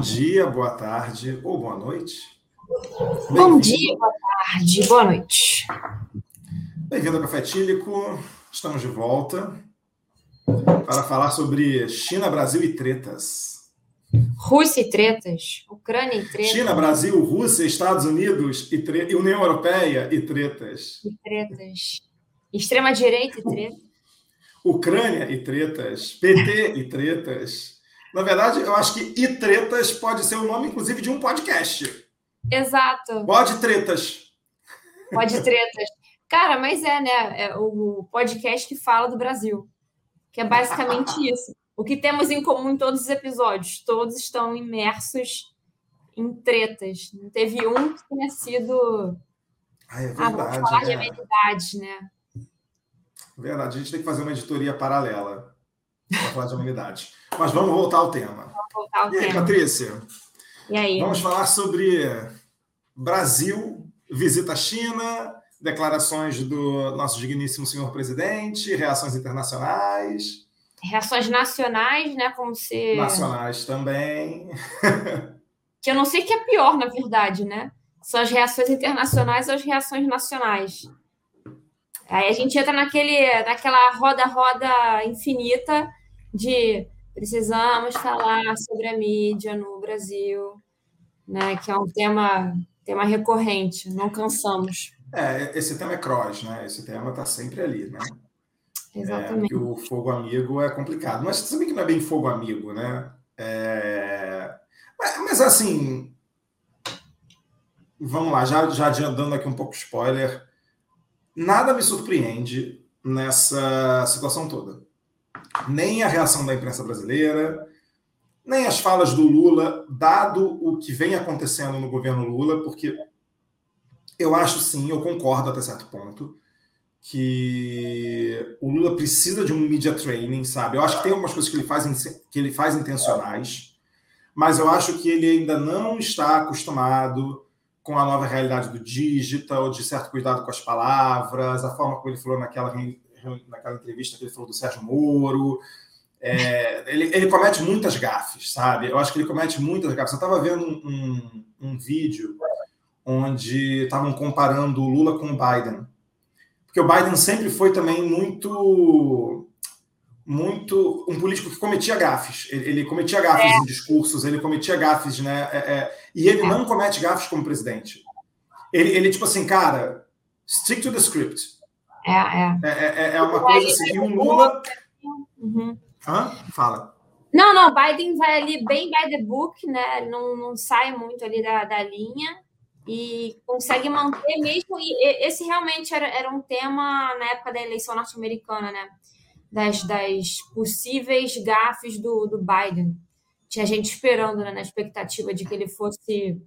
dia, boa tarde ou boa noite. Bom dia, boa tarde, boa noite. Bem-vindo ao Café Tílico. Estamos de volta para falar sobre China, Brasil e tretas. Rússia e tretas, Ucrânia e tretas. China, Brasil, Rússia, Estados Unidos e, tre... e União Europeia e tretas. E tretas. Extrema-direita e tretas. Ucrânia e tretas. PT e tretas. Na verdade, eu acho que E Tretas pode ser o nome, inclusive, de um podcast. Exato. Pode Tretas. Pode Tretas. Cara, mas é, né? É o podcast que fala do Brasil. Que é basicamente isso. O que temos em comum em todos os episódios? Todos estão imersos em tretas. Não teve um que tenha sido. Ah, é verdade. Ah, vamos falar né? de amenidades, né? Verdade. A gente tem que fazer uma editoria paralela para falar de amenidade. Mas vamos voltar ao tema. Vamos voltar ao e aí, tema. Patrícia? E aí? Vamos falar sobre Brasil, visita à China, declarações do nosso digníssimo senhor presidente, reações internacionais. Reações nacionais, né? Como se. Nacionais também. que eu não sei que é pior, na verdade, né? São as reações internacionais ou as reações nacionais. Aí a gente entra naquele, naquela roda-roda infinita de precisamos falar sobre a mídia no Brasil, né? Que é um tema, tema recorrente, não cansamos. É, esse tema é cross, né? Esse tema está sempre ali, né? Exatamente. É, o fogo amigo é complicado. Mas você sabe que não é bem fogo amigo, né? É... Mas, mas, assim, vamos lá, já, já dando aqui um pouco spoiler, nada me surpreende nessa situação toda nem a reação da imprensa brasileira, nem as falas do Lula, dado o que vem acontecendo no governo Lula, porque eu acho sim, eu concordo até certo ponto, que o Lula precisa de um media training, sabe? Eu acho que tem algumas coisas que ele faz, que ele faz intencionais, mas eu acho que ele ainda não está acostumado com a nova realidade do digital, de certo cuidado com as palavras, a forma como ele falou naquela naquela entrevista que ele falou do Sérgio Moro. É, ele, ele, comete muitas gafes, sabe? Eu acho que ele comete muitas gafes. Eu estava vendo um, um, um, vídeo onde estavam comparando o Lula com o Biden. Porque o Biden sempre foi também muito muito um político que cometia gafes. Ele, ele cometia gafes é. em discursos, ele cometia gafes, né? É, é, e ele não comete gafes como presidente. Ele, ele, tipo assim, cara, stick to the script. É, é. É, é, é uma coisa assim. E o Lula. Uhum. Hã? Fala. Não, não, Biden vai ali bem by the book, né? Não, não sai muito ali da, da linha e consegue manter mesmo. E esse realmente era, era um tema na época da eleição norte-americana, né? Das, das possíveis gafes do, do Biden. Tinha gente esperando, né, na expectativa de que ele fosse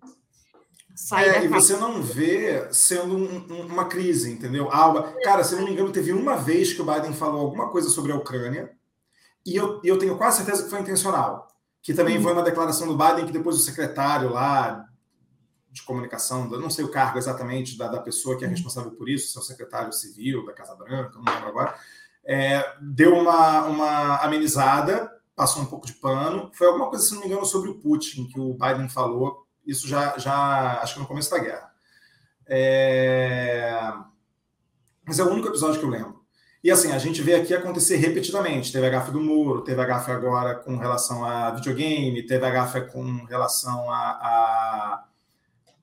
é, e você não vê sendo um, um, uma crise, entendeu? Alba, cara, se não me engano, teve uma vez que o Biden falou alguma coisa sobre a Ucrânia, e eu, eu tenho quase certeza que foi intencional. Que também uhum. foi uma declaração do Biden que depois o secretário lá de comunicação, não sei o cargo exatamente da, da pessoa que é uhum. responsável por isso, se é o secretário civil da Casa Branca, não lembro agora, é, deu uma, uma amenizada, passou um pouco de pano. Foi alguma coisa, se não me engano, sobre o Putin, que o Biden falou isso já, já acho que no começo da guerra. É... Mas é o único episódio que eu lembro. E assim, a gente vê aqui acontecer repetidamente. Teve a gafe do muro, teve a gafe agora com relação a videogame, teve a gafe com relação a, a,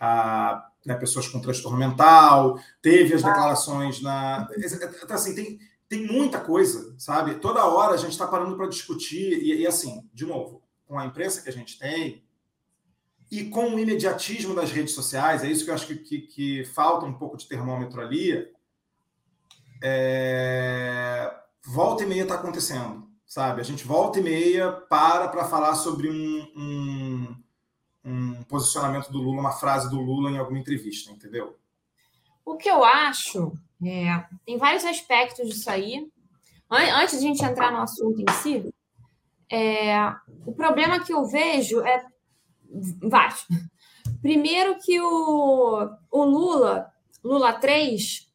a né, pessoas com transtorno mental, teve as declarações na. Então, assim, tem, tem muita coisa, sabe? Toda hora a gente está parando para discutir, e, e assim, de novo, com a imprensa que a gente tem, e com o imediatismo das redes sociais, é isso que eu acho que, que, que falta um pouco de termômetro ali. É... Volta e meia está acontecendo, sabe? A gente volta e meia para para falar sobre um, um, um posicionamento do Lula, uma frase do Lula em alguma entrevista, entendeu? O que eu acho, é, tem vários aspectos disso aí. Antes de a gente entrar no assunto em si, é, o problema que eu vejo é vários. Primeiro que o, o Lula, Lula 3,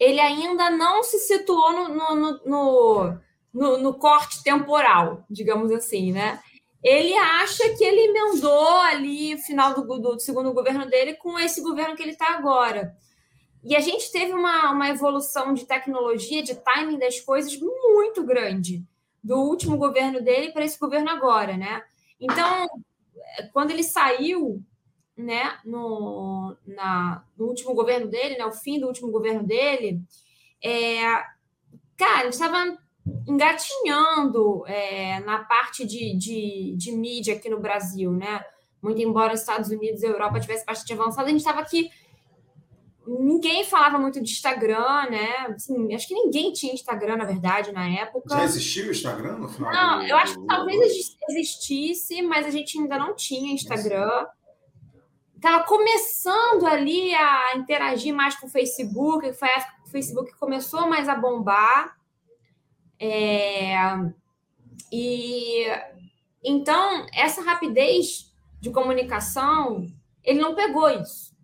ele ainda não se situou no, no, no, no, no corte temporal, digamos assim, né? ele acha que ele emendou ali o final do, do segundo governo dele com esse governo que ele está agora. E a gente teve uma, uma evolução de tecnologia, de timing das coisas muito grande do último governo dele para esse governo agora, né? Então, quando ele saiu, né, no, na, no último governo dele, né, o fim do último governo dele, é, cara, estava engatinhando é, na parte de, de, de mídia aqui no Brasil, né? Muito embora os Estados Unidos e a Europa tivessem bastante avançado, a gente estava aqui ninguém falava muito de Instagram, né? Assim, acho que ninguém tinha Instagram, na verdade, na época. Já existia o Instagram no final? Não, do... eu acho que talvez existisse, mas a gente ainda não tinha Instagram. Estava começando ali a interagir mais com o Facebook, foi a época que o Facebook começou mais a bombar. É... E então, essa rapidez de comunicação, ele não pegou isso.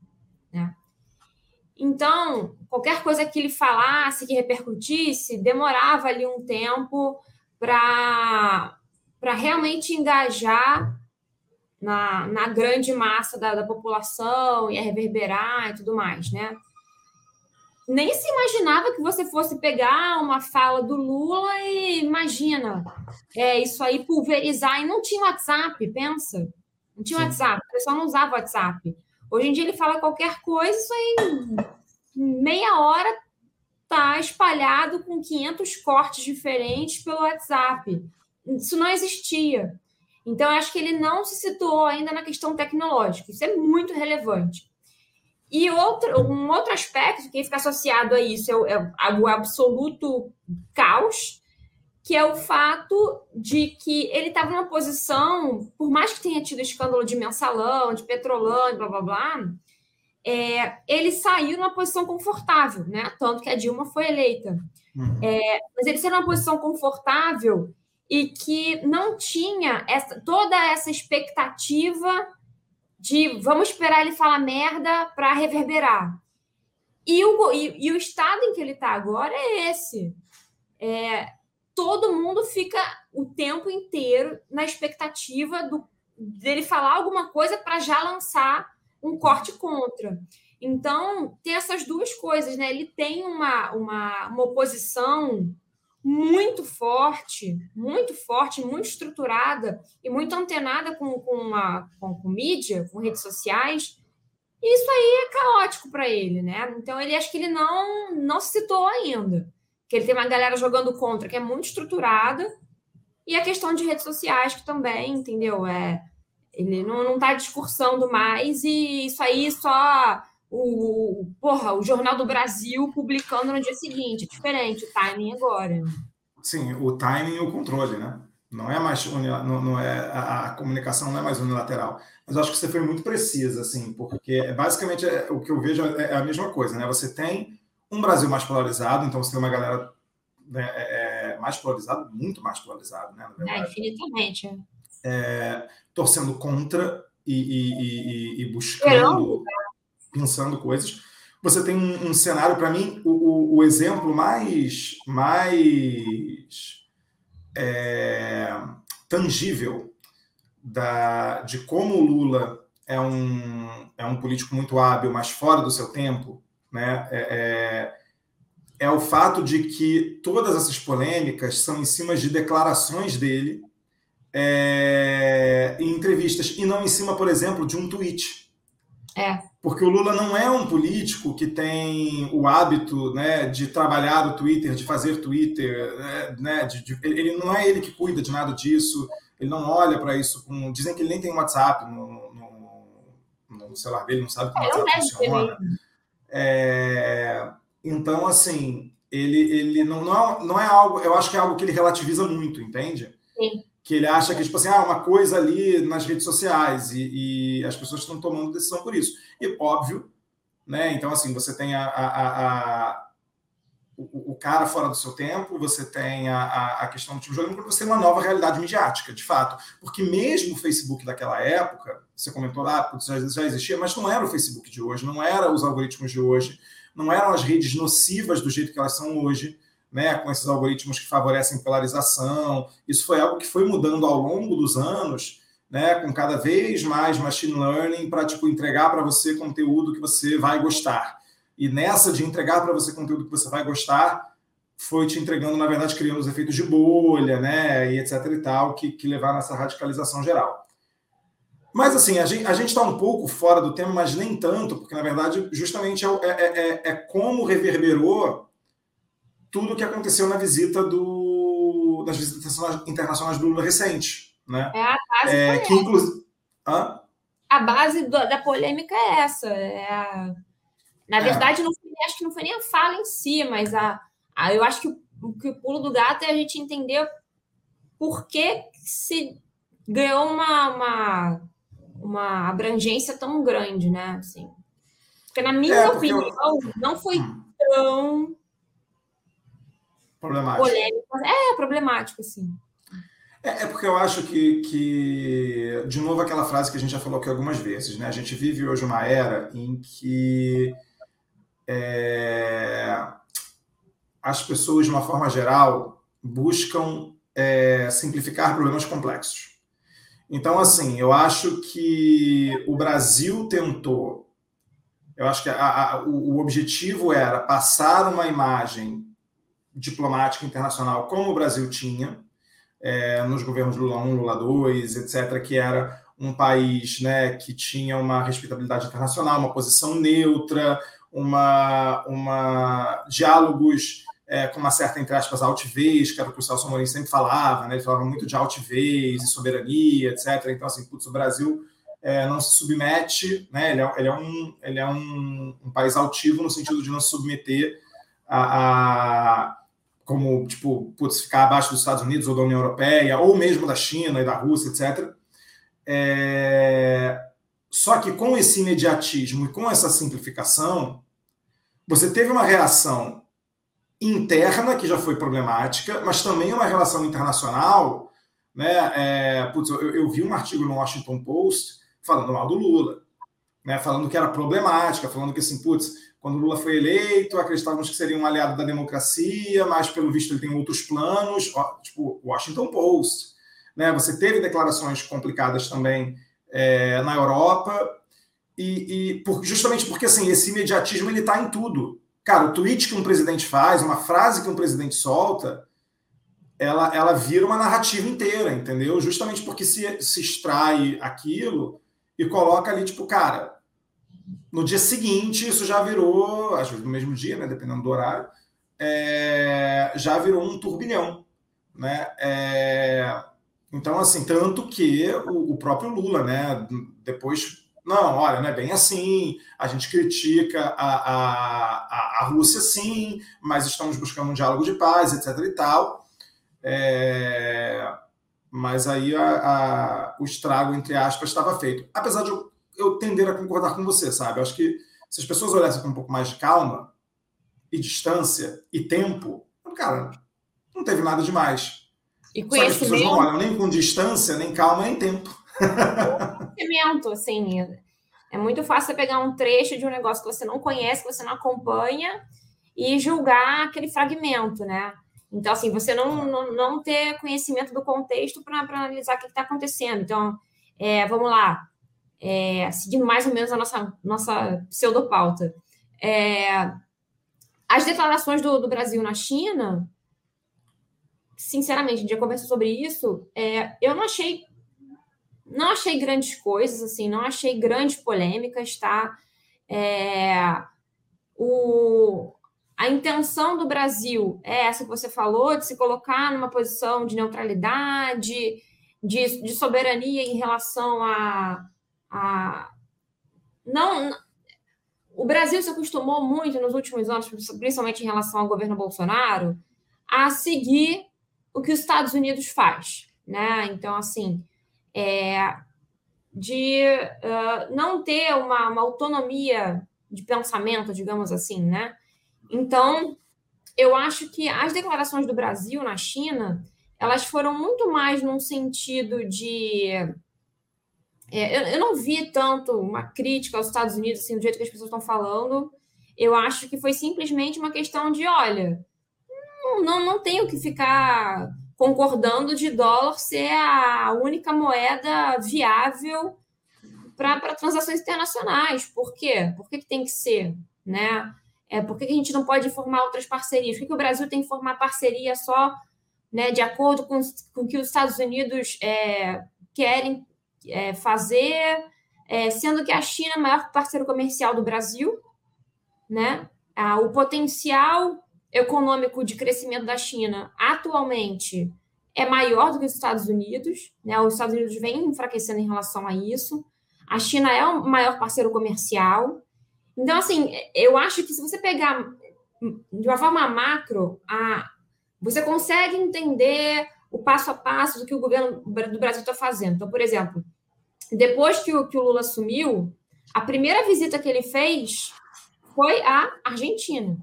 Então, qualquer coisa que ele falasse, que repercutisse, demorava ali um tempo para realmente engajar na, na grande massa da, da população e reverberar e tudo mais, né? Nem se imaginava que você fosse pegar uma fala do Lula e imagina é, isso aí pulverizar. E não tinha WhatsApp, pensa. Não tinha Sim. WhatsApp, o pessoal não usava WhatsApp. Hoje em dia ele fala qualquer coisa, isso aí, meia hora, tá espalhado com 500 cortes diferentes pelo WhatsApp. Isso não existia. Então, eu acho que ele não se situou ainda na questão tecnológica. Isso é muito relevante. E outro, um outro aspecto que fica associado a isso é o, é o absoluto caos que é o fato de que ele estava numa posição, por mais que tenha tido escândalo de mensalão, de petrolão, blá blá blá, é, ele saiu numa posição confortável, né? Tanto que a Dilma foi eleita. Uhum. É, mas ele saiu numa posição confortável e que não tinha essa, toda essa expectativa de vamos esperar ele falar merda para reverberar. E o, e, e, o estado em que ele está agora é esse. É, todo mundo fica o tempo inteiro na expectativa do, dele falar alguma coisa para já lançar um corte contra. Então, tem essas duas coisas, né? Ele tem uma, uma, uma oposição muito forte, muito forte, muito estruturada e muito antenada com, com, a, com, com mídia, com redes sociais. E isso aí é caótico para ele, né? Então, ele acho que ele não, não se citou ainda que ele tem uma galera jogando contra, que é muito estruturada, e a questão de redes sociais, que também, entendeu? É, ele não, não tá discursando mais, e isso aí só o, porra, o Jornal do Brasil publicando no dia seguinte. É diferente, o timing agora. Sim, o timing e o controle, né? Não é mais não, não é a, comunicação não é mais unilateral. Mas eu acho que você foi muito precisa, assim, porque basicamente é, o que eu vejo é, é a mesma coisa, né? Você tem um Brasil mais polarizado, então você tem uma galera né, é, é mais polarizada, muito mais polarizado, né? É, infinitamente. É, torcendo contra e, e, e, e buscando, pensando coisas. Você tem um, um cenário, para mim, o, o, o, exemplo mais, mais é, tangível da, de como o Lula é um, é um político muito hábil, mas fora do seu tempo, né, é, é, é o fato de que todas essas polêmicas são em cima de declarações dele é, em entrevistas, e não em cima, por exemplo, de um tweet. É. Porque o Lula não é um político que tem o hábito né, de trabalhar o Twitter, de fazer Twitter, né, de, de, ele não é ele que cuida de nada disso, ele não olha para isso. Com, dizem que ele nem tem WhatsApp no, no, no celular dele, não sabe como o é, WhatsApp funciona. É, então, assim, ele, ele não, não, é, não é algo, eu acho que é algo que ele relativiza muito, entende? Sim. Que ele acha que, tipo assim, ah, uma coisa ali nas redes sociais e, e as pessoas estão tomando decisão por isso. E óbvio, né? Então, assim, você tem a, a, a o, o, cara fora do seu tempo, você tem a, a, questão do time jogando, porque você tem uma nova realidade midiática, de fato. Porque mesmo o Facebook daquela época, você comentou lá, já, já existia, mas não era o Facebook de hoje, não eram os algoritmos de hoje, não eram as redes nocivas do jeito que elas são hoje. né, com esses algoritmos que favorecem polarização. Isso foi algo que foi mudando ao longo dos anos, né, com cada vez mais machine learning para tipo entregar para você conteúdo que você vai gostar. E nessa de entregar para você conteúdo que você vai gostar, foi te entregando, na verdade, criando os efeitos de bolha, né, e etc e tal, que, que levaram essa radicalização geral. Mas, assim, a gente está um pouco fora do tema, mas nem tanto, porque, na verdade, justamente é, é, é, é como reverberou tudo o que aconteceu na visita do, das visitas internacionais do Lula recente. Né? É a base é, que, inclusive... A base da polêmica é essa. É a... Na verdade, não foi, acho que não foi nem a fala em si, mas a, a eu acho que o, que o pulo do gato é a gente entender por que se ganhou uma, uma uma abrangência tão grande, né? Assim, porque, na minha é, opinião, eu... não foi hum. tão problemático. Polêmico. É, problemático, assim. É, é, porque eu acho que, que, de novo, aquela frase que a gente já falou aqui algumas vezes, né? A gente vive hoje uma era em que é, as pessoas, de uma forma geral, buscam é, simplificar problemas complexos. Então, assim, eu acho que o Brasil tentou. Eu acho que a, a, o, objetivo era passar uma imagem diplomática internacional como o Brasil tinha é, nos governos Lula 1, Lula 2, etc., que era um país né, que tinha uma respeitabilidade internacional, uma posição neutra, uma, uma diálogos é, com uma certa, entre aspas, altivez, que era o que o Celso Amorim sempre falava, né? ele falava muito de altivez e soberania, etc. Então, assim, putz, o Brasil é, não se submete, né? ele, é, ele é, um, ele é um, um, país altivo no sentido de não se submeter a, a como, tipo, putz, ficar abaixo dos Estados Unidos ou da União Europeia, ou mesmo da China e da Rússia, etc. É... Só que com esse imediatismo e com essa simplificação, você teve uma reação interna, que já foi problemática, mas também uma relação internacional. Né? É, putz, eu, eu, vi um artigo no Washington Post falando mal do Lula, né? falando que era problemática, falando que assim, putz, quando Lula foi eleito, acreditávamos que seria um aliado da democracia, mas pelo visto ele tem outros planos, tipo Washington Post. Né? Você teve declarações complicadas também é, na Europa, e, e por, justamente porque assim, esse imediatismo ele está em tudo. Cara, o tweet que um presidente faz, uma frase que um presidente solta, ela, ela vira uma narrativa inteira, entendeu? Justamente porque se, se extrai aquilo e coloca ali, tipo, cara, no dia seguinte isso já virou, às vezes no mesmo dia, né, dependendo do horário, é, já virou um turbilhão, né? É, então, assim, tanto que o, o próprio Lula, né, depois não, olha, não é bem assim. A gente critica a, a, a, Rússia, sim, mas estamos buscando um diálogo de paz, etc. e tal. É, mas aí a, a, o estrago, entre aspas, estava feito. Apesar de eu, eu tender a concordar com você, sabe? Eu acho que se as pessoas olhassem com um pouco mais de calma e distância e tempo, cara, não teve nada demais. E Só que as pessoas não olham nem com distância, nem calma, nem tempo conhecimento, assim. É muito fácil você pegar um trecho de um negócio que você não conhece, que você não acompanha, e julgar aquele fragmento, né? Então, assim, você não, não, não ter conhecimento do contexto para analisar o que está acontecendo. Então, é, vamos lá, é, seguindo mais ou menos a nossa, nossa pseudopauta. É, as declarações do, do Brasil na China, sinceramente, a gente já conversou sobre isso, é, eu não achei não achei grandes coisas, assim, não achei grandes polêmicas, tá? É, o, a intenção do Brasil é essa que você falou, de se colocar numa posição de neutralidade, de, de soberania em relação a, a. Não. O Brasil se acostumou muito nos últimos anos, principalmente em relação ao governo Bolsonaro, a seguir o que os Estados Unidos faz, né? Então, assim, é, de uh, não ter uma, uma, autonomia de pensamento, digamos assim, né? Então, eu acho que as declarações do Brasil na China, elas foram muito mais num sentido de... É, eu, eu, não vi tanto uma crítica aos Estados Unidos, assim, do jeito que as pessoas estão falando. Eu acho que foi simplesmente uma questão de, olha, não, não tenho que ficar concordando de dólar ser a única moeda viável para transações internacionais. Por quê? Por que, que tem que ser? Né? É, por que, que a gente não pode formar outras parcerias? Por que, que o Brasil tem que formar parceria só né, de acordo com, com o que os Estados Unidos é, querem é, fazer, é, sendo que a China é o maior parceiro comercial do Brasil, né? Ah, o potencial econômico de crescimento da China atualmente é maior do que os Estados Unidos, né? Os Estados Unidos vem enfraquecendo em relação a isso. A China é o maior parceiro comercial. Então, assim, eu acho que se você pegar de uma forma macro, a, você consegue entender o passo a passo do que o governo do Brasil está fazendo. Então, por exemplo, depois que o, que o Lula assumiu, a primeira visita que ele fez foi à Argentina.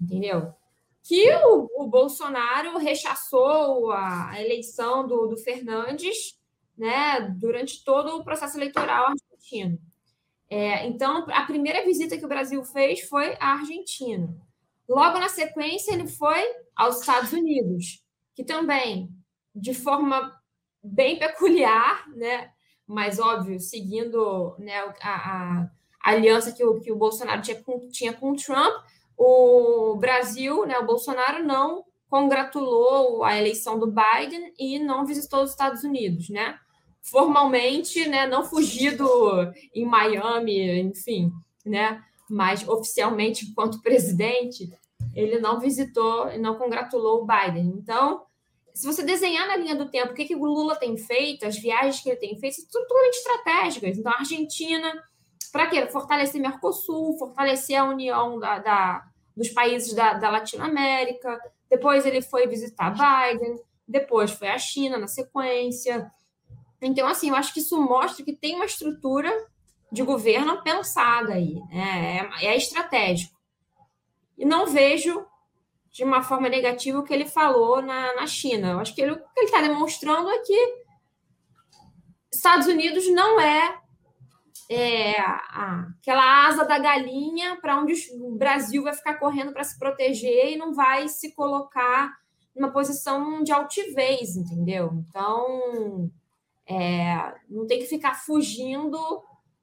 Entendeu? Que o, o Bolsonaro rechaçou a, a eleição do, do Fernandes né, durante todo o processo eleitoral argentino. É, então, a primeira visita que o Brasil fez foi à Argentina. Logo na sequência, ele foi aos Estados Unidos, que também, de forma bem peculiar, né, mas óbvio, seguindo né, a, a, aliança que o, que o Bolsonaro tinha com, tinha com o Trump, o Brasil, né, o Bolsonaro não congratulou a eleição do Biden e não visitou os Estados Unidos, né? Formalmente, né, não fugido em Miami, enfim, né? Mas oficialmente, enquanto presidente, ele não visitou e não congratulou o Biden. Então, se você desenhar na linha do tempo o que, que o Lula tem feito, as viagens que ele tem feito, são totalmente estratégicas. Então, a Argentina, para quê? Fortalecer Mercosul, fortalecer a união da, da dos países da, da Latinoamérica. Depois ele foi visitar Biden, depois foi a China na sequência. Então, assim, eu acho que isso mostra que tem uma estrutura de governo pensada aí, né? é, é estratégico. E não vejo de uma forma negativa o que ele falou na, na China. Eu acho que ele, o que ele está demonstrando é que Estados Unidos não é é, a, aquela asa da galinha para onde o Brasil vai ficar correndo para se proteger e não vai se colocar numa posição de altivez, entendeu? Então, é, não tem que ficar fugindo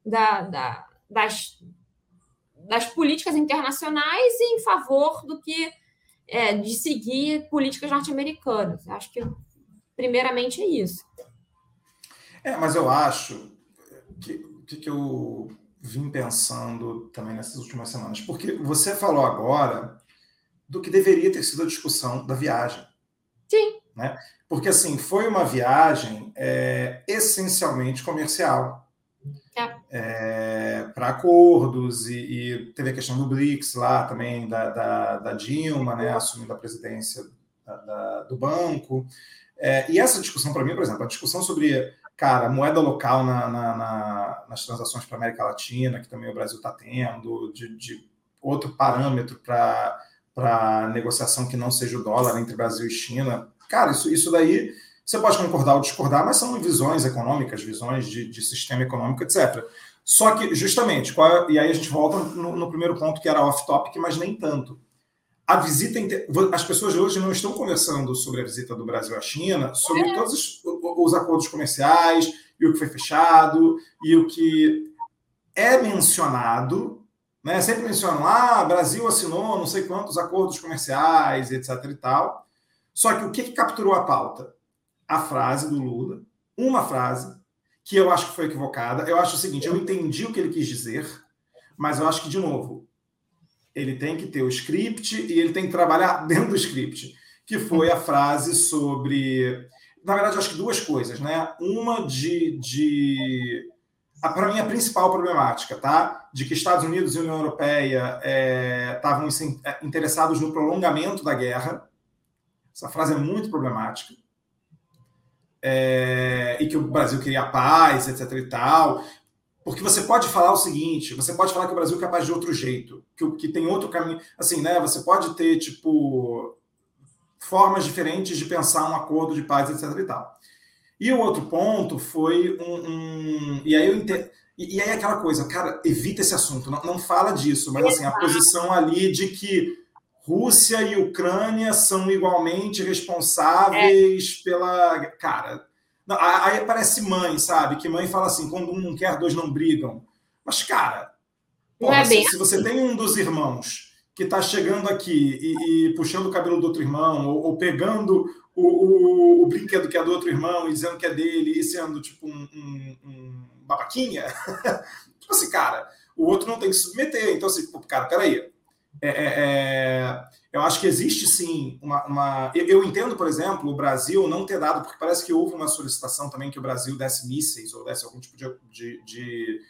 da, da, das, das políticas internacionais em favor do que é, de seguir políticas norte-americanas. Acho que, primeiramente, é isso. É, mas eu acho que que, que eu vim pensando também nessas últimas semanas? Porque você falou agora do que deveria ter sido a discussão da viagem. Sim. Né? Porque, assim, foi uma viagem é, essencialmente comercial. É. É, para acordos, e, e, teve a questão do BRICS lá também, da, da, da Dilma, né, assumindo a presidência da, da, do banco. É, e essa discussão, para mim, por exemplo, a discussão sobre cara, moeda local na, na, na, nas transações para a América Latina, que também o Brasil está tendo, de, de, outro parâmetro para negociação que não seja o dólar entre Brasil e China. Cara, isso, isso daí você pode concordar ou discordar, mas são visões econômicas, visões de, de sistema econômico, etc. Só que, justamente, é, e aí a gente volta no, no primeiro ponto que era off-topic, mas nem tanto a visita. As pessoas hoje não estão conversando sobre a visita do Brasil à China, sobre é. todos os, os, acordos comerciais e o que foi fechado e o que é mencionado. Né? Sempre mencionam, ah, Brasil assinou não sei quantos acordos comerciais, etc. e tal. Só que o que, que capturou a pauta? A frase do Lula, uma frase, que eu acho que foi equivocada. Eu acho o seguinte: eu entendi o que ele quis dizer, mas eu acho que, de novo, ele tem que ter o script e ele tem que trabalhar dentro do script, que foi a frase sobre. Na verdade, acho que duas coisas, né? Uma de. de para mim, a principal problemática, tá? De que Estados Unidos e União Europeia estavam é, é, interessados no prolongamento da guerra. Essa frase é muito problemática. É, e que o Brasil queria paz, etc. e tal. Porque você pode falar o seguinte, você pode falar que o Brasil é capaz de outro jeito, que, que tem outro caminho. Assim, né? Você pode ter, tipo, formas diferentes de pensar um acordo de paz, etc. e tal. E o outro ponto foi um. um e aí eu entendo. E, e, aí aquela coisa, cara, evita esse assunto, não, não fala disso, mas assim, a posição ali de que Rússia e Ucrânia são igualmente responsáveis é. pela. Cara, não, aí parece mãe, sabe? Que mãe fala assim: quando um não quer, dois não brigam. Mas, cara, porra, é se, se, você tem um dos irmãos que está chegando aqui e, e, puxando o cabelo do outro irmão, ou, ou pegando o, o, o, brinquedo que é do outro irmão e dizendo que é dele e sendo tipo um, um, um babaquinha, tipo assim, cara, o outro não tem que se submeter. Então, assim, cara, peraí. É, é, é, eu acho que existe sim uma, uma. Eu entendo, por exemplo, o Brasil não ter dado, porque parece que houve uma solicitação também que o Brasil desse mísseis ou desse algum tipo de, de, de,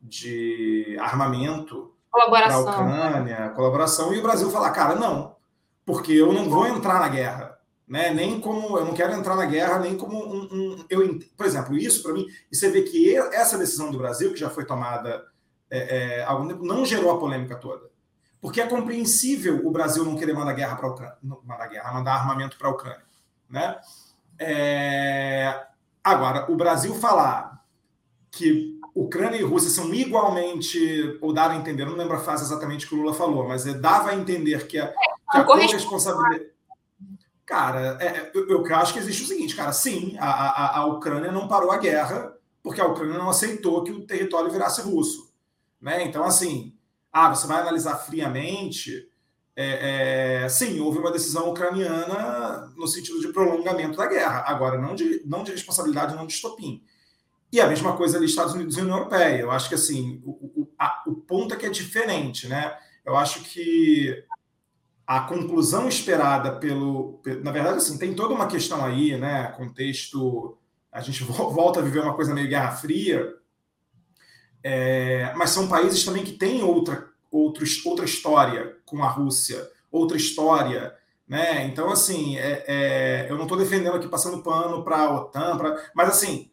de armamento para a Ucrânia, colaboração, e o Brasil falar, cara, não, porque eu não vou entrar na guerra né? Nem como eu não quero entrar na guerra, nem como um, um eu, por exemplo, isso para mim, e você vê que essa decisão do Brasil que já foi tomada é, é, algum tempo não gerou a polêmica toda, porque é compreensível o Brasil não querer mandar guerra para Ucrânia, mandar guerra, mandar armamento para a Ucrânia, né? É, agora, o Brasil falar que Ucrânia e Rússia são igualmente, ou dar a entender, não lembro a frase exatamente que o Lula falou, mas é, dava a entender que a, que a corresponsabilidade Cara, é, é, eu, eu, acho que existe o seguinte, cara, sim, a, a, a Ucrânia não parou a guerra porque a Ucrânia não aceitou que o território virasse russo. Né? Então, assim, ah, você vai analisar friamente, é, é, sim, houve uma decisão ucraniana no sentido de prolongamento da guerra, agora não de, não de responsabilidade, não de estopim. E a mesma coisa ali Estados Unidos e União Europeia. Eu acho que assim, o, o, a, o ponto é que é diferente, né? Eu acho que a conclusão esperada pelo, Na verdade, assim, tem toda uma questão aí, né? Contexto. A gente volta a viver uma coisa meio Guerra Fria, é, mas são países também que têm outra, outros, outra história com a Rússia, outra história. Né? Então, assim, é, é, eu não estou defendendo aqui passando pano para a OTAN, pra, mas assim,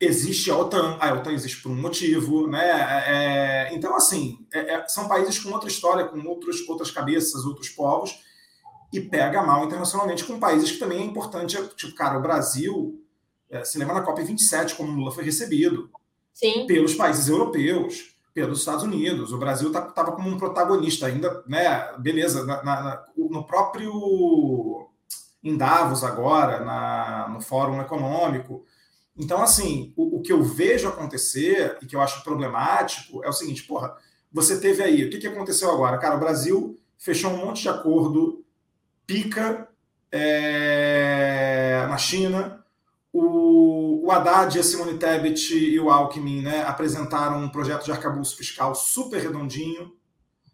existe a OTAN, a OTAN existe por um motivo, né? É, então, assim, é, é, são países com outra história, com outros, outras cabeças, outros povos, e pega mal internacionalmente com países que também é importante, tipo, cara, o Brasil é, se lembra na COP 27, como Lula foi recebido Sim. pelos países europeus, pelos Estados Unidos. O Brasil estava tá, como um protagonista ainda, né? Beleza, na, na, no próprio em Davos agora, na, no Fórum Econômico, então, assim, o, o, que eu vejo acontecer e que eu acho problemático é o seguinte, porra, você teve aí, o que, que aconteceu agora? Cara, o Brasil fechou um monte de acordo, pica é, na China, o, o Haddad, a Simone Tebet e o Alckmin né, apresentaram um projeto de arcabouço fiscal super redondinho,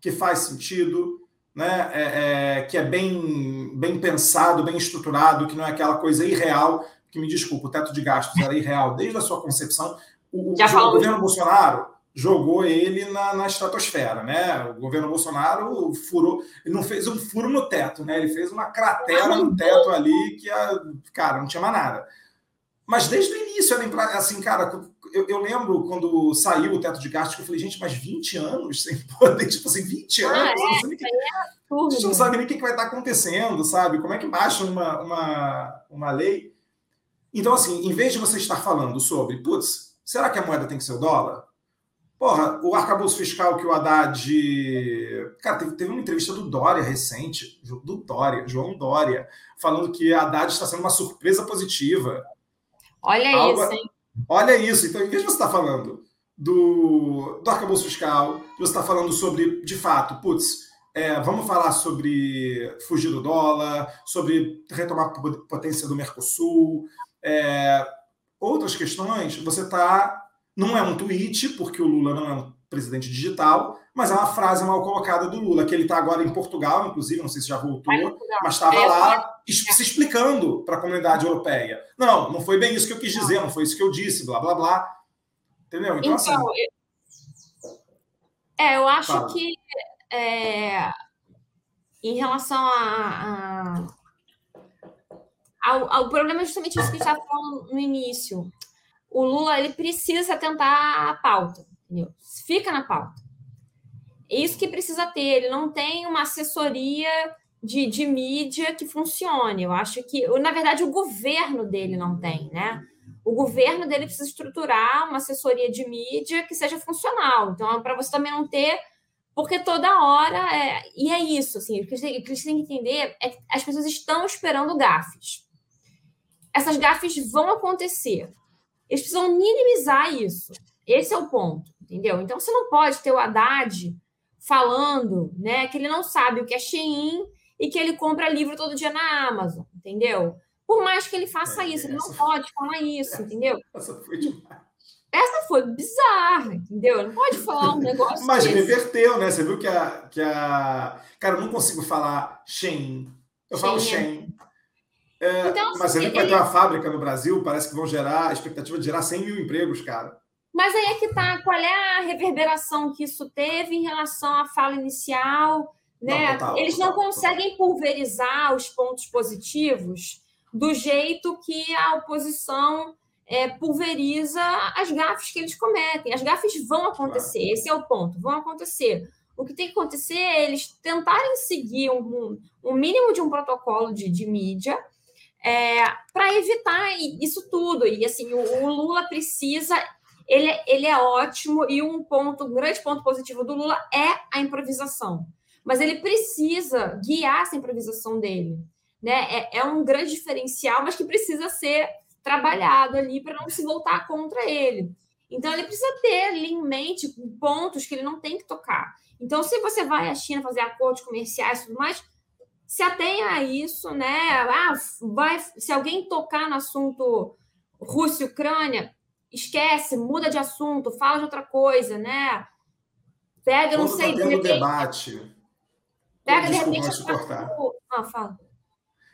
que faz sentido, né, é, é, que é bem, bem pensado, bem estruturado, que não é aquela coisa irreal que me desculpa, o teto de gastos era irreal desde a sua concepção. O, o governo Bolsonaro jogou ele na, na, estratosfera, né? O governo Bolsonaro furou, ele não fez um furo no teto, né? Ele fez uma cratera no teto ali que, a, cara, não tinha mais nada. Mas desde o início, assim, cara, eu, eu, lembro quando saiu o teto de gastos, que eu falei, gente, mas 20 anos sem poder, tipo assim, 20 anos, ah, é, não que, é a gente não sabe nem o que vai estar acontecendo, sabe? Como é que baixa uma, uma, uma lei? Então, assim, em vez de você estar falando sobre, putz, será que a moeda tem que ser o dólar? Porra, o arcabouço fiscal que o Haddad. Cara, teve, teve uma entrevista do Dória recente, do Dória, João Dória, falando que a Haddad está sendo uma surpresa positiva. Olha Algo... isso, hein? Olha isso. Então, em vez de você estar falando do, do arcabouço fiscal, você está falando sobre, de fato, putz, é, vamos falar sobre fugir do dólar, sobre retomar a potência do Mercosul, é, outras questões, você está. Não é um tweet, porque o Lula não é um presidente digital, mas é uma frase mal colocada do Lula, que ele está agora em Portugal, inclusive, não sei se já voltou, mas estava é, lá é. se explicando para a comunidade europeia. Não, não foi bem isso que eu quis dizer, não foi isso que eu disse, blá, blá, blá. Entendeu? Então, assim, então assim. É, eu acho fala. que é, em relação a, a o problema é justamente isso que a gente estava falando no início. O Lula ele precisa tentar a pauta, entendeu? Fica na pauta. É isso que precisa ter. Ele não tem uma assessoria de, de mídia que funcione. Eu acho que, na verdade, o governo dele não tem, né? O governo dele precisa estruturar uma assessoria de mídia que seja funcional. Então, para você também não ter porque toda hora. É, e é isso, assim, o que eles têm que entender é que as pessoas estão esperando gafes. Essas gafes vão acontecer. Eles precisam minimizar isso. Esse é o ponto, entendeu? Então você não pode ter o Haddad falando né, que ele não sabe o que é Shein e que ele compra livro todo dia na Amazon, entendeu? Por mais que ele faça é, isso, ele não pode falar isso, entendeu? Essa foi demais. Essa foi bizarra, entendeu? Não pode falar um negócio. Mas desse. reverteu, né? Você viu que a, que a. Cara, eu não consigo falar Shein. Eu Shein. falo Shein. É, então, assim, mas viu que vai ter uma fábrica no Brasil, parece que vão gerar, a expectativa de gerar 100 mil empregos, cara. Mas aí é que tá, qual é a reverberação que isso teve em relação à fala inicial, né? Não, total, Eles não total, conseguem total. pulverizar os pontos positivos do jeito que a oposição é, pulveriza as gafes que eles cometem. As gafes vão acontecer, claro. esse é o ponto, vão acontecer. O que tem que acontecer é eles tentarem seguir um, um mínimo de um protocolo de, de mídia é, para evitar isso tudo. E assim, o, o, Lula precisa. Ele, ele é ótimo e um ponto, um grande ponto positivo do Lula é a improvisação. Mas ele precisa guiar essa improvisação dele. Né? É, é um grande diferencial, mas que precisa ser trabalhado ali para não se voltar contra ele. Então, ele precisa ter ali em mente pontos que ele não tem que tocar. Então, se você vai à China fazer acordos comerciais e tudo mais, se atenha a isso, né? Ah, vai, se alguém tocar no assunto Rússia e Ucrânia, esquece, muda de assunto, fala de outra coisa, né? Pega, não sei, tá de repente. debate. Pega, de repente. Ah, fala.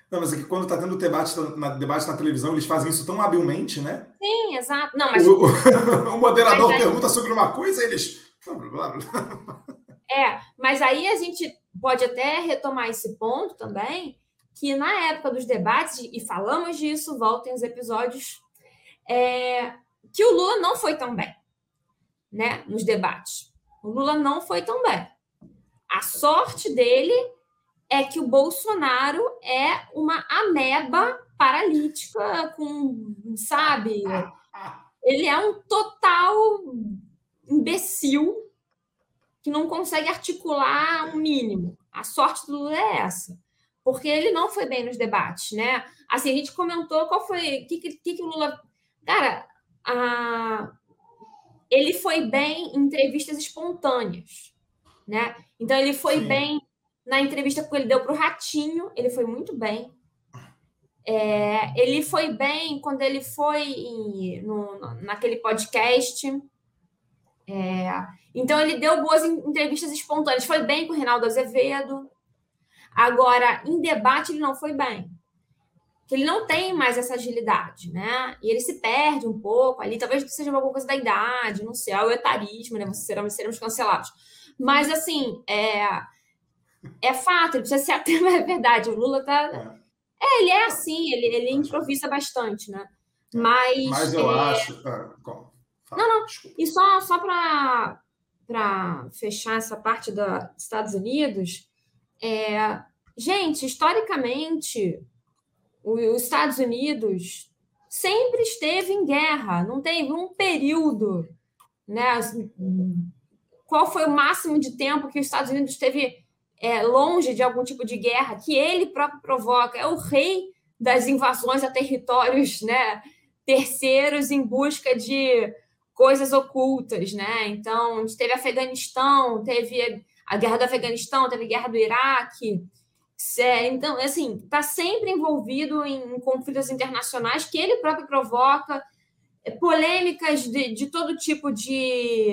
Não, mas é que quando está tendo debate na, debate na televisão, eles fazem isso tão habilmente, né? Sim, exato. Não, mas... o, o moderador mas pergunta sobre uma coisa e eles. É, mas aí a gente pode até retomar esse ponto também, que na época dos debates, e falamos disso, voltem os episódios, é, que o Lula não foi tão bem, né, nos debates. O Lula não foi tão bem. A sorte dele é que o Bolsonaro é uma ameba paralítica com, sabe? Ele é um total imbecil que não consegue articular um mínimo. A sorte do Lula é essa, porque ele não foi bem nos debates, né? Assim, a gente comentou qual foi, o que, que, que, o Lula. Cara, a... ele foi bem em entrevistas espontâneas, né? Então, ele foi Sim. bem na entrevista que ele deu para o Ratinho, ele foi muito bem. É, ele foi bem quando ele foi em, no, naquele podcast é, então, ele deu boas entrevistas espontâneas. Foi bem com o Reinaldo Azevedo. Agora, em debate, ele não foi bem. Que ele não tem mais essa agilidade, né? E ele se perde um pouco ali. Talvez seja alguma coisa da idade, não sei, é o etarismo, né? Vocês seremos, seremos cancelados. Mas, assim, é, é fato, ele precisa se ater, é verdade. O Lula tá. É, é ele é assim, ele, ele improvisa bastante, né? Mas. Mas eu é... acho. Ah, Fala, não, não. Desculpa. E só, só para fechar essa parte dos Estados Unidos, é, gente, historicamente, os Estados Unidos sempre esteve em guerra, não teve um período, né? Qual foi o máximo de tempo que os Estados Unidos esteve é, longe de algum tipo de guerra que ele próprio provoca? É o rei das invasões a territórios, né? Terceiros em busca de coisas ocultas, né? Então, a gente teve Afeganistão, teve a guerra do Afeganistão, teve a guerra do Iraque. Então, assim, está sempre envolvido em conflitos internacionais que ele próprio provoca, é, polêmicas de, de todo tipo de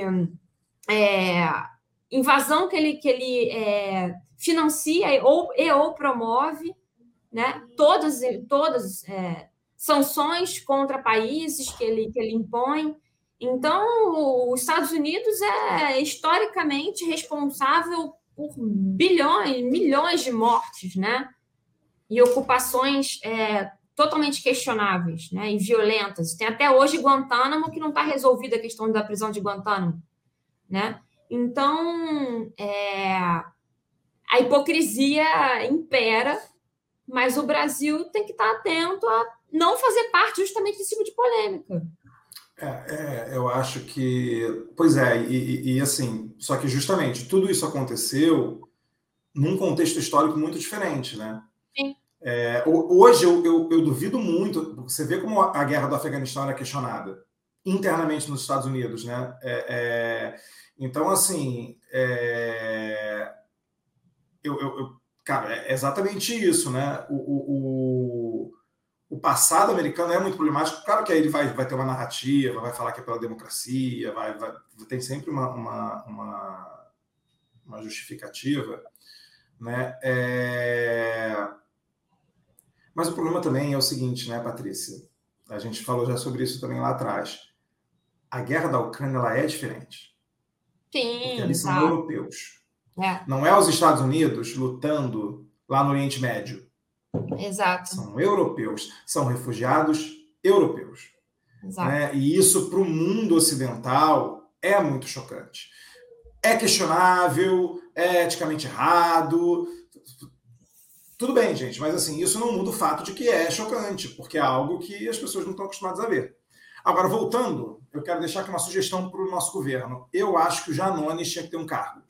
é, invasão que ele, que ele é, financia ou, e ou promove, né? Todas, todas é, sanções contra países que ele, que ele impõe. Então, os Estados Unidos é historicamente responsável por bilhões, milhões de mortes, né? E ocupações é, totalmente questionáveis, né? E violentas. Tem até hoje Guantánamo que não está resolvida a questão da prisão de Guantánamo, né? Então, é, a hipocrisia impera, mas o Brasil tem que estar atento a não fazer parte justamente desse tipo de polêmica. É, é, eu acho que. Pois é, e, e, assim, só que justamente tudo isso aconteceu num contexto histórico muito diferente, né? Sim. É, hoje eu, eu, eu, duvido muito, você vê como a guerra do Afeganistão era questionada internamente nos Estados Unidos, né? É, é, então, assim, é, eu, eu, cara, é exatamente isso, né? O, o, o, passado americano é muito problemático. Claro que aí ele vai, vai ter uma narrativa, vai falar que é pela democracia, vai, vai tem sempre uma, uma, uma, uma justificativa, né? É... Mas o problema também é o seguinte, né, Patrícia? A gente falou já sobre isso também lá atrás. A guerra da Ucrânia ela é diferente. Sim. Porque eles são europeus. É. Não é os Estados Unidos lutando lá no Oriente Médio. Exato. São europeus, são refugiados europeus. Exato. Né? E isso para o mundo ocidental é muito chocante. É questionável, é eticamente errado. Tudo bem, gente, mas assim, isso não muda o fato de que é chocante, porque é algo que as pessoas não estão acostumadas a ver. Agora, voltando, eu quero deixar aqui uma sugestão para o nosso governo. Eu acho que o Janones tinha que ter um cargo.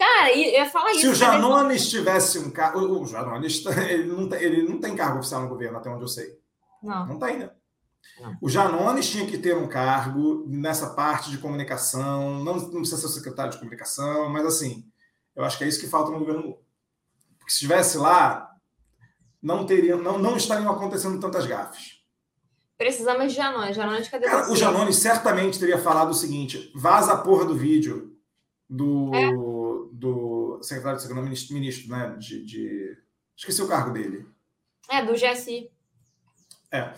Cara, eu falar isso. Se o Janones tivesse um cargo. O Janones ele não, tem, ele não tem cargo oficial no governo, até onde eu sei. Não. Não tem, né? Não. O Janones tinha que ter um cargo nessa parte de comunicação, não, não precisa ser secretário de comunicação, mas assim, eu acho que é isso que falta no governo. Porque se estivesse lá, não, teria, não, não estariam acontecendo tantas gafes. Precisamos de Janones. Janones, cadê Cara, você? O Janones certamente teria falado o seguinte: vaza a porra do vídeo do. É do secretário de Segurança, ministro, ministro né? De, de, Esqueci o cargo dele. É, do GSI. É.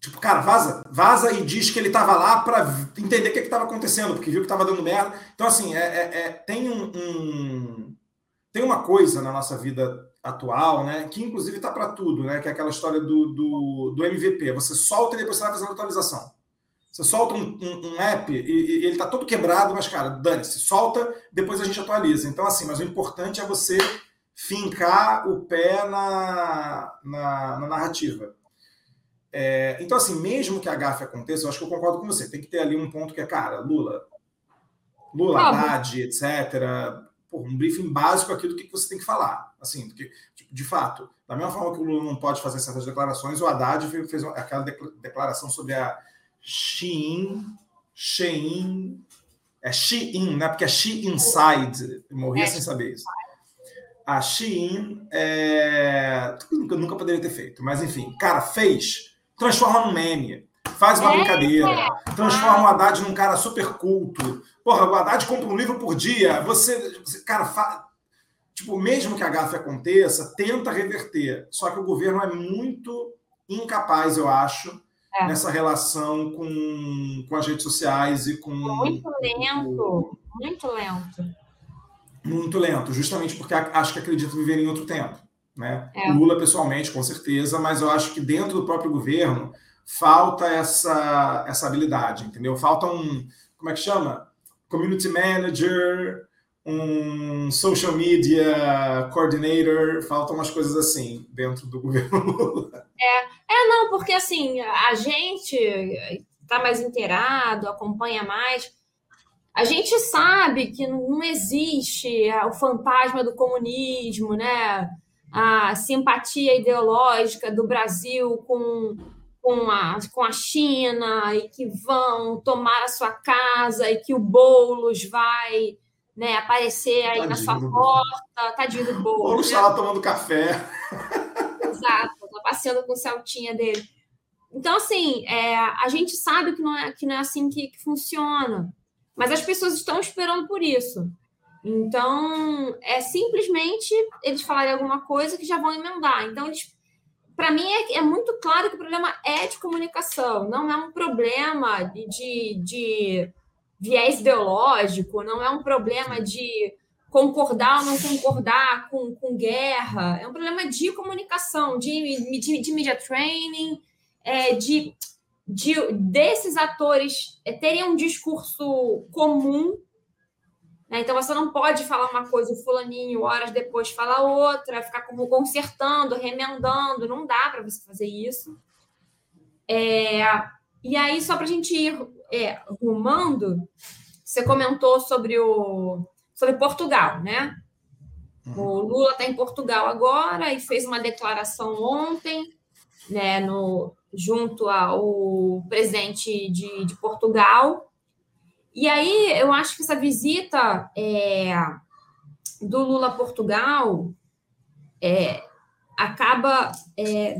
Tipo, cara, vaza, vaza e diz que ele estava lá para entender o que estava acontecendo, porque viu que estava dando merda. Então, assim, é, é, é tem um, um, tem uma coisa na nossa vida atual, né, que inclusive está para tudo, né, que é aquela história do, do, do MVP. Você solta e depois você vai fazendo atualização. Você solta um, um, um app e, e, ele está todo quebrado, mas, cara, dane-se, solta, depois a gente atualiza. Então, assim, mas o importante é você fincar o pé na, na, na narrativa. É, então, assim, mesmo que a gafe aconteça, eu acho que eu concordo com você. Tem que ter ali um ponto que é, cara, Lula, Lula, ah, Haddad, etc. Pô, um briefing básico aqui do que você tem que falar. Assim, porque, de fato, da mesma forma que o Lula não pode fazer certas declarações, o Haddad fez aquela declaração sobre a Shein, Shein, é Shein, né? Porque é She Inside, morri é. sem saber isso. A Shein é... nunca, nunca poderia ter feito, mas enfim, cara, fez, transforma num meme, faz uma é. brincadeira, transforma o Haddad num cara super culto. Porra, o Haddad compra um livro por dia, você, você cara, fa... tipo, mesmo que a gafe aconteça, tenta reverter. Só que o governo é muito incapaz, eu acho, é. nessa relação com, com as redes sociais e com. Muito lento, muito lento. Muito lento, justamente porque acho que acredito viver em outro tempo. Né? É. Lula, pessoalmente, com certeza, mas eu acho que dentro do próprio governo falta essa, essa habilidade, entendeu? Falta um. Como é que chama? Community manager, um social media coordinator, faltam umas coisas assim dentro do governo Lula. É, é não, porque assim, a gente está mais inteirado, acompanha mais. A gente sabe que não existe o fantasma do comunismo, né? A simpatia ideológica do Brasil com, com, a, com a China e que vão tomar a sua casa e que o Boulos vai né, aparecer aí tadinho na sua porta, tadinho do bolo. Ou está lá tomando café. Exato, passeando com o Celtinha dele. Então, assim, é, a gente sabe que não é, que não é assim que, que funciona, mas as pessoas estão esperando por isso. Então, é simplesmente eles falarem alguma coisa que já vão emendar. Então, para mim, é, é, muito claro que o problema é de comunicação, não é um problema de, de, de viés ideológico, não é um problema de concordar ou não concordar com, com guerra, é um problema de comunicação, de, de, de media training, é, de, de desses atores é, terem um discurso comum. Né? Então você não pode falar uma coisa, o fulaninho, horas depois fala outra, ficar consertando, remendando, não dá para você fazer isso. É, e aí, só para a gente ir é, rumando, você comentou sobre o sobre Portugal, né? Uhum. O Lula está em Portugal agora e fez uma declaração ontem, né, no, junto ao presidente de, de Portugal. E aí eu acho que essa visita é, do Lula a Portugal é, acaba é,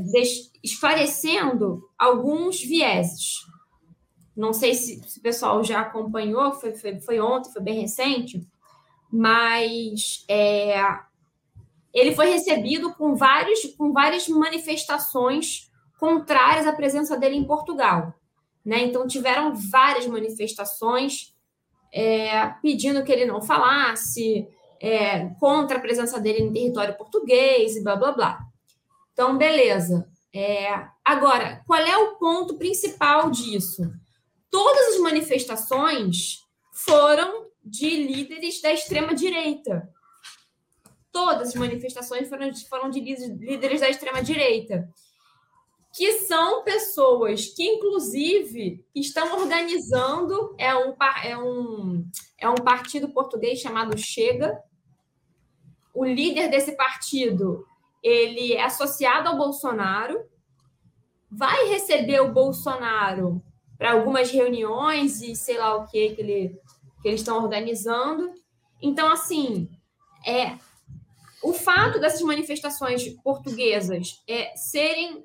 esclarecendo alguns vieses. Não sei se, se, o pessoal já acompanhou, foi, foi, foi ontem, foi bem recente, mas é, ele foi recebido com, vários, com várias manifestações contrárias à presença dele em Portugal. Né? Então, tiveram várias manifestações é, pedindo que ele não falasse, é, contra a presença dele em território português e blá blá blá. Então, beleza. É, agora, qual é o ponto principal disso? Todas as manifestações foram de líderes da extrema-direita. Todas as manifestações foram, foram de líderes da extrema-direita, que são pessoas que, inclusive, estão organizando é um, é um, é um partido português chamado Chega. O líder desse partido ele é associado ao Bolsonaro, vai receber o Bolsonaro para algumas reuniões e sei lá o que que, ele, que eles estão organizando. Então, assim, é o fato dessas manifestações portuguesas é, serem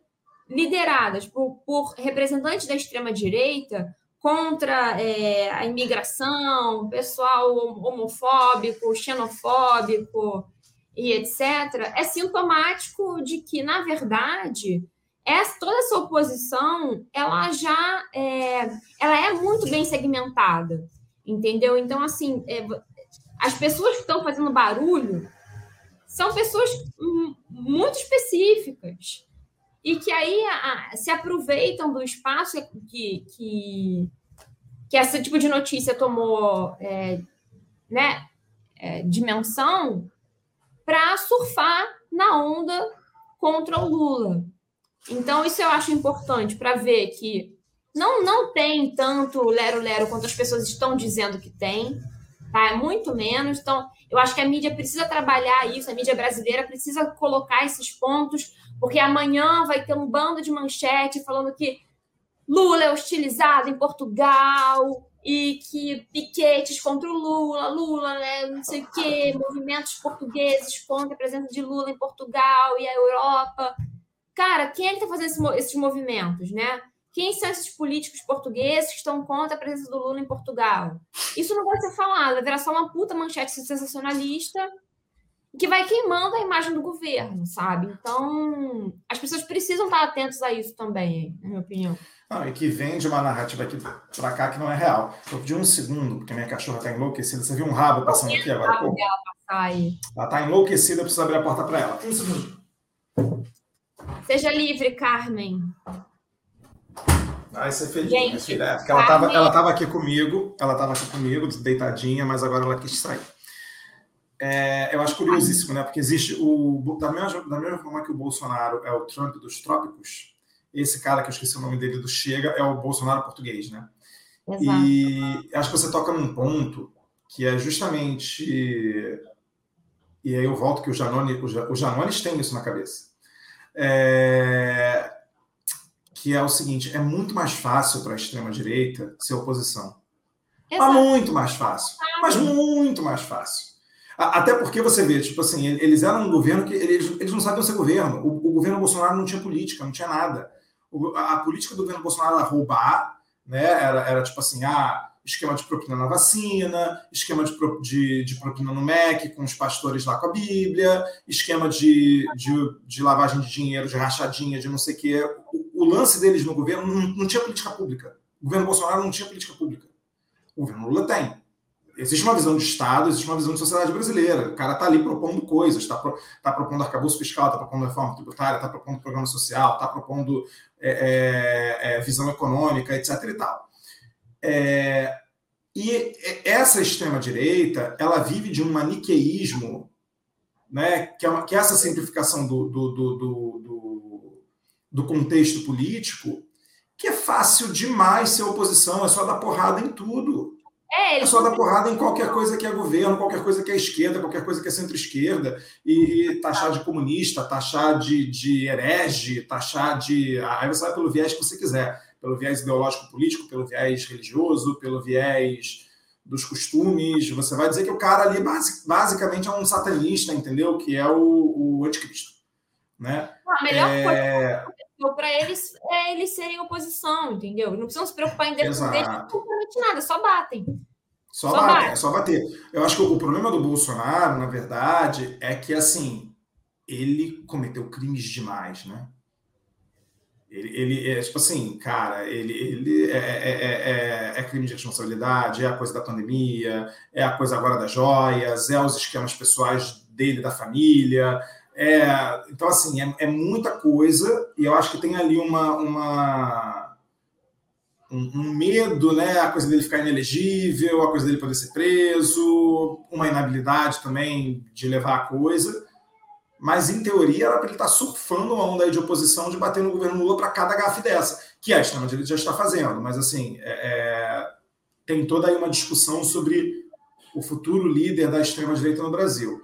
lideradas por, por representantes da extrema-direita contra é, a imigração, pessoal homofóbico, xenofóbico, e etc., é sintomático de que, na verdade, essa, toda essa oposição ela já é, ela é muito bem segmentada, entendeu? Então, assim, é, as pessoas que estão fazendo barulho são pessoas muito específicas e que aí a, se aproveitam do espaço que, que, que esse tipo de notícia tomou é, né, é, dimensão para surfar na onda contra o Lula. Então, isso eu acho importante para ver que não, não tem tanto lero-lero quanto as pessoas estão dizendo que tem, tá? É muito menos. Então, eu acho que a mídia precisa trabalhar isso, a mídia brasileira precisa colocar esses pontos, porque amanhã vai ter um bando de manchete falando que Lula é hostilizado em Portugal, e que piquetes contra o Lula, Lula, né, não sei o quê, movimentos portugueses contra a presença de Lula em Portugal e a Europa. Cara, quem é que está fazendo esse, esses movimentos, né? Quem são esses políticos portugueses que estão contra a presença do Lula em Portugal? Isso não vai ser falado, vai virar só uma puta manchete sensacionalista que vai queimando a imagem do governo, sabe? Então, as pessoas precisam estar atentas a isso também, na minha opinião. Não, e que vende uma narrativa aqui pra cá que não é real. Eu pedi um segundo, porque minha cachorra tá enlouquecida. Você viu um rabo passando aqui agora? Pô, ela tá enlouquecida, eu preciso abrir a porta para ela. Um segundo. Seja livre, Carmen. Vai ser feliz, Gente, minha filha. É, porque ela estava ela tava aqui comigo, ela estava aqui comigo, deitadinha, mas agora ela quis sair. É, eu acho curiosíssimo, né? Porque existe o. Da mesma, da mesma forma que o Bolsonaro é o Trump dos trópicos, esse cara que eu esqueci o nome dele do Chega é o Bolsonaro português, né? Exato. E acho que você toca num ponto que é justamente e aí eu volto que o Janone, o Janones tem isso na cabeça. É... Que é o seguinte: é muito mais fácil para a extrema-direita ser oposição. Exato. Mas muito mais fácil. Mas muito mais fácil. Até porque você vê, tipo assim, eles eram um governo que eles, eles não sabiam ser governo. O, o governo Bolsonaro não tinha política, não tinha nada a política do governo Bolsonaro era roubar, né? Era, era tipo assim, ah, esquema de propina na vacina, esquema de, de, de, propina no MEC com os pastores lá com a Bíblia, esquema de, de, de lavagem de dinheiro, de rachadinha, de não sei o quê. O, lance deles no governo não, não tinha política pública. O governo Bolsonaro não tinha política pública. O governo Lula tem existe uma visão de Estado, existe uma visão de sociedade brasileira. O cara está ali propondo coisas, está pro, tá propondo arcabouço fiscal, está propondo reforma tributária, está propondo programa social, está propondo é, é, é, visão econômica, etc. e tal. É, e essa extrema-direita, ela vive de um maniqueísmo, né, que, é uma, que é essa simplificação do, do, do, do, do contexto político, que é fácil demais ser oposição, é só dar porrada em tudo. É, é só dar porrada em qualquer coisa que é governo, qualquer coisa que é esquerda, qualquer coisa que é centro-esquerda, e, e, taxar de comunista, taxar de, de herege, taxar de. Aí você vai pelo viés que você quiser, pelo viés ideológico político, pelo viés religioso, pelo viés dos costumes. Você vai dizer que o cara ali basicamente é um satanista, entendeu? Que é o, o anticristo. Né? A melhor é... coisa para eles é eles serem oposição, entendeu? Não precisam se preocupar em defender absolutamente nada, só batem. Só, só batem, é só bater. Eu acho que o problema do Bolsonaro, na verdade, é que assim ele cometeu crimes demais, né? Ele, ele é tipo assim, cara, ele, ele é, é, é, é, crime de responsabilidade, é a coisa da pandemia, é a coisa agora das joias, é os esquemas pessoais dele, da família, é, então, assim, é, é, muita coisa, e eu acho que tem ali uma, uma um, um, medo, né? A coisa dele ficar inelegível, a coisa dele poder ser preso, uma inabilidade também de levar a coisa. Mas, em teoria, era para ele estar tá surfando uma onda de oposição de bater no governo Lula para cada gafe dessa, que a extrema-direita já está fazendo. Mas, assim, é, é, tem toda aí uma discussão sobre o futuro líder da extrema-direita no Brasil.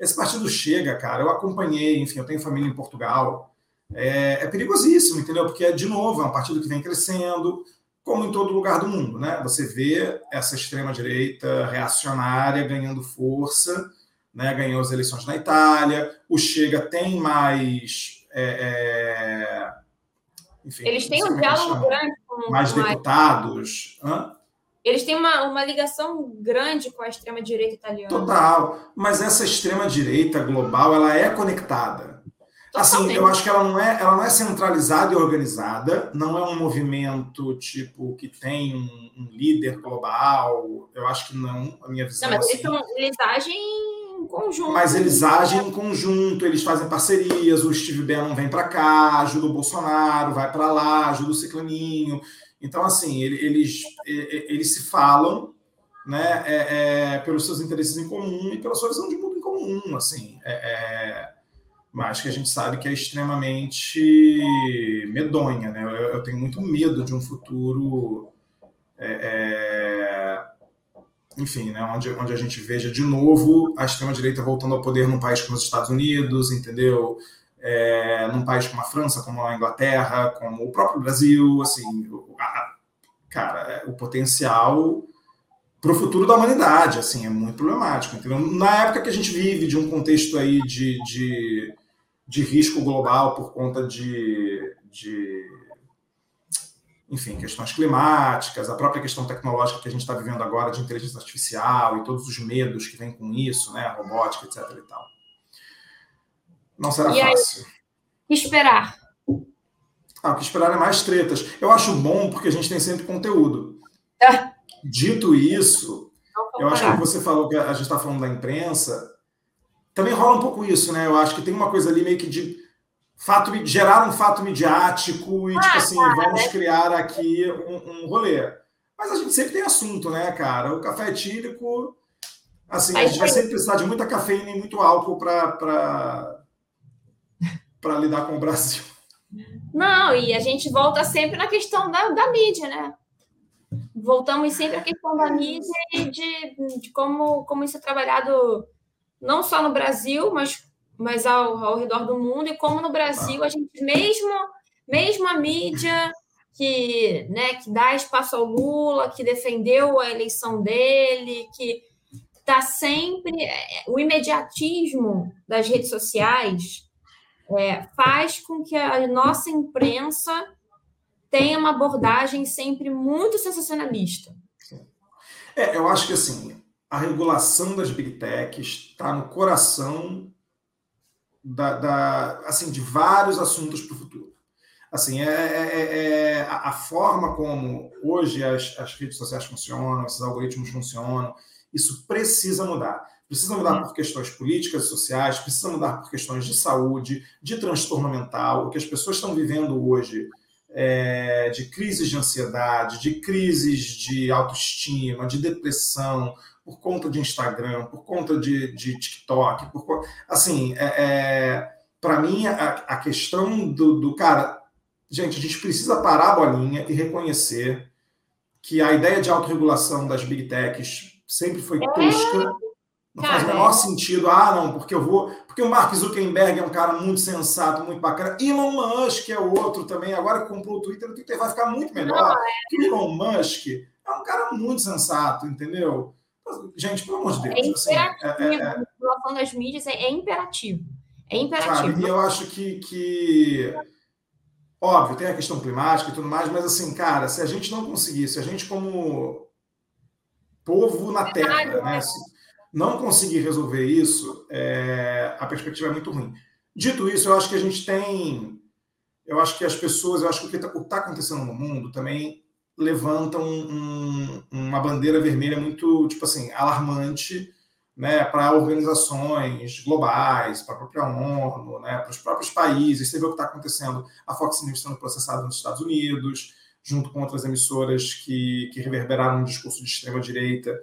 Esse partido chega, cara, eu acompanhei, enfim, eu tenho família em Portugal. É, é perigosíssimo, entendeu? Porque, de novo, é um partido que vem crescendo, como em todo lugar do mundo, né? Você vê essa extrema-direita reacionária ganhando força, né? ganhou as eleições na Itália, o Chega tem mais. É, é... Enfim, Eles têm um diálogo grande com mais deputados. Hã? Eles têm uma, uma ligação grande com a extrema-direita italiana. Total. Mas essa extrema-direita global, ela é conectada. Assim, eu acho que ela não, é, ela não é centralizada e organizada, não é um movimento tipo que tem um, um líder global. Eu acho que não, a minha visão. Não, mas assim. eles, eles agem em conjunto. Mas eles agem em conjunto, eles fazem parcerias. O Steve Bannon vem para cá, ajuda o Bolsonaro, vai para lá, ajuda o Ciclaninho. Então, assim, eles, eles se falam né, é, é, pelos seus interesses em comum e pela sua visão de mundo em comum, assim. É, é, mas que a gente sabe que é extremamente medonha, né? Eu, eu tenho muito medo de um futuro, é, é, enfim, né, onde, onde a gente veja de novo a extrema-direita voltando ao poder num país como os Estados Unidos, entendeu? É, num país como a França, como a Inglaterra, como o próprio Brasil, assim, a, cara, é, o potencial para o futuro da humanidade, assim, é muito problemático. Entendeu? Na época que a gente vive de um contexto aí de, de, de risco global por conta de, de, enfim, questões climáticas, a própria questão tecnológica que a gente está vivendo agora de inteligência artificial e todos os medos que vêm com isso, né, robótica, etc. e tal. Não será e fácil. Aí, esperar. Ah, o que esperar é mais tretas. Eu acho bom porque a gente tem sempre conteúdo. É. Dito isso, eu acho que você falou que a gente está falando da imprensa, também rola um pouco isso, né? Eu acho que tem uma coisa ali meio que de fato, gerar um fato midiático e, ah, tipo assim, cara, vamos né? criar aqui um, um rolê. Mas a gente sempre tem assunto, né, cara? O café etílico, assim, a gente vai sempre precisar de muita cafeína e muito álcool para para lidar com o Brasil. Não, e a gente volta sempre na questão da, da mídia, né? Voltamos sempre à questão da mídia e de, de como, como isso é trabalhado não só no Brasil, mas, mas ao, ao redor do mundo, e como no Brasil a gente, mesmo, mesmo a mídia que, né, que dá espaço ao Lula, que defendeu a eleição dele, que está sempre. É, o imediatismo das redes sociais é, faz com que a nossa imprensa tenha uma abordagem sempre muito sensacionalista. É, eu acho que assim, a regulação das big techs está no coração da, da, assim, de vários assuntos para o futuro. Assim, é, é, é, é a, forma como hoje as, as redes sociais funcionam, esses algoritmos funcionam, isso precisa mudar. Precisa mudar por questões políticas e sociais, precisa mudar por questões de saúde, de transtorno mental. O que as pessoas estão vivendo hoje é, de crises de ansiedade, de crises de autoestima, de depressão, por conta de Instagram, por conta de, de TikTok. Por, assim, é, é para mim, a, a questão do, do cara gente, a gente precisa parar a bolinha e reconhecer que a ideia de autorregulação das big techs sempre foi tosca. Não faz o menor sentido. Ah, não, porque eu vou. Porque o Mark Zuckerberg é um cara muito sensato, muito bacana. Elon Musk é outro também. Agora comprou o Twitter, o Twitter vai ficar muito melhor. Não, é. Elon Musk é um cara muito sensato, entendeu? Gente, pelo amor de Deus. É assim, é, é, é, regulação das mídias é, é imperativo. É imperativo. Sabe? E eu acho que, que. Óbvio, tem a questão climática e tudo mais, mas assim, cara, se a gente não conseguir, se a gente, como povo na Terra, né, se não conseguir resolver isso, é, a perspectiva é muito ruim. Dito isso, eu acho que a gente tem. Eu acho que as pessoas, eu acho que o que está tá acontecendo no mundo também levanta um, um, uma bandeira vermelha muito, tipo assim, alarmante né, para organizações globais, para a própria ONU, né, para os próprios países. Você vê o que está acontecendo, a Fox News sendo processada nos Estados Unidos, junto com outras emissoras que, que reverberaram um discurso de extrema-direita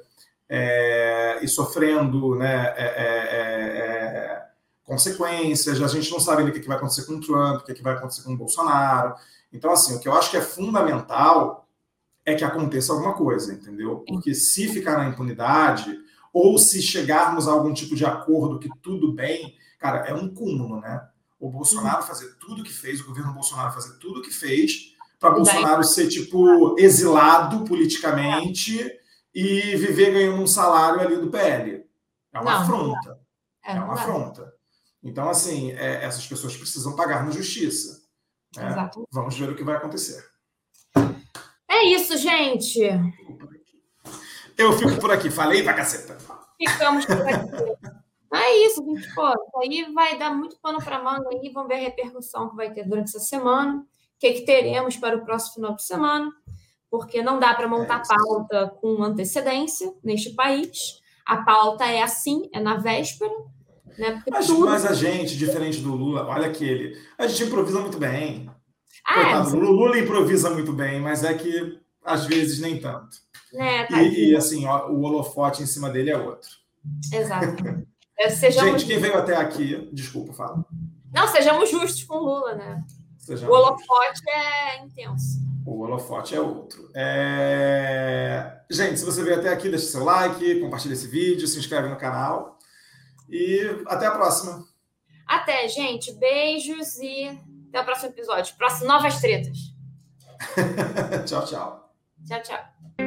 é, e sofrendo né, é, é, é, é consequências. A gente não sabe ainda o que vai acontecer com o Trump, o que vai acontecer com o Bolsonaro. Então, assim, o que eu acho que é fundamental é que aconteça alguma coisa, entendeu? Porque se ficar na impunidade ou se chegarmos a algum tipo de acordo que tudo bem, cara, é um cúmulo, né? O Bolsonaro fazer tudo que fez, o governo Bolsonaro fazer tudo que fez, para Bolsonaro ser, tipo, exilado politicamente é. E viver ganhando um salário ali do PL. É uma não, afronta. É, é uma afronta. Então, assim, é, essas pessoas precisam pagar na justiça. Né? Vamos ver o que vai acontecer. É isso, gente. Eu fico por aqui, falei pra caceta. Ficamos por aqui. É isso, gente. Pô, isso aí vai dar muito pano para manga aí. Vamos ver a repercussão que vai ter durante essa semana. O que, que teremos para o próximo final de semana. Porque não dá para montar é pauta com antecedência neste país. A pauta é assim, é na véspera. Né? Mas, tudo... mas a gente, diferente do Lula, olha aquele. A gente improvisa muito bem. Ah, é, Coitado, é, o Lula improvisa muito bem, mas é que às vezes nem tanto. É, e, e, assim, ó, o holofote em cima dele é outro. Exato. Gente, quem veio até aqui, desculpa, fala. Não, sejamos justos com o Lula, né? Sejamos o holofote é intenso. O holofote é outro. É... Gente, se você veio até aqui, deixa seu like, compartilha esse vídeo, se inscreve no canal. E até a próxima. Até, gente. Beijos e até o próximo episódio. Próximo, novas tretas. tchau, tchau. Tchau, tchau.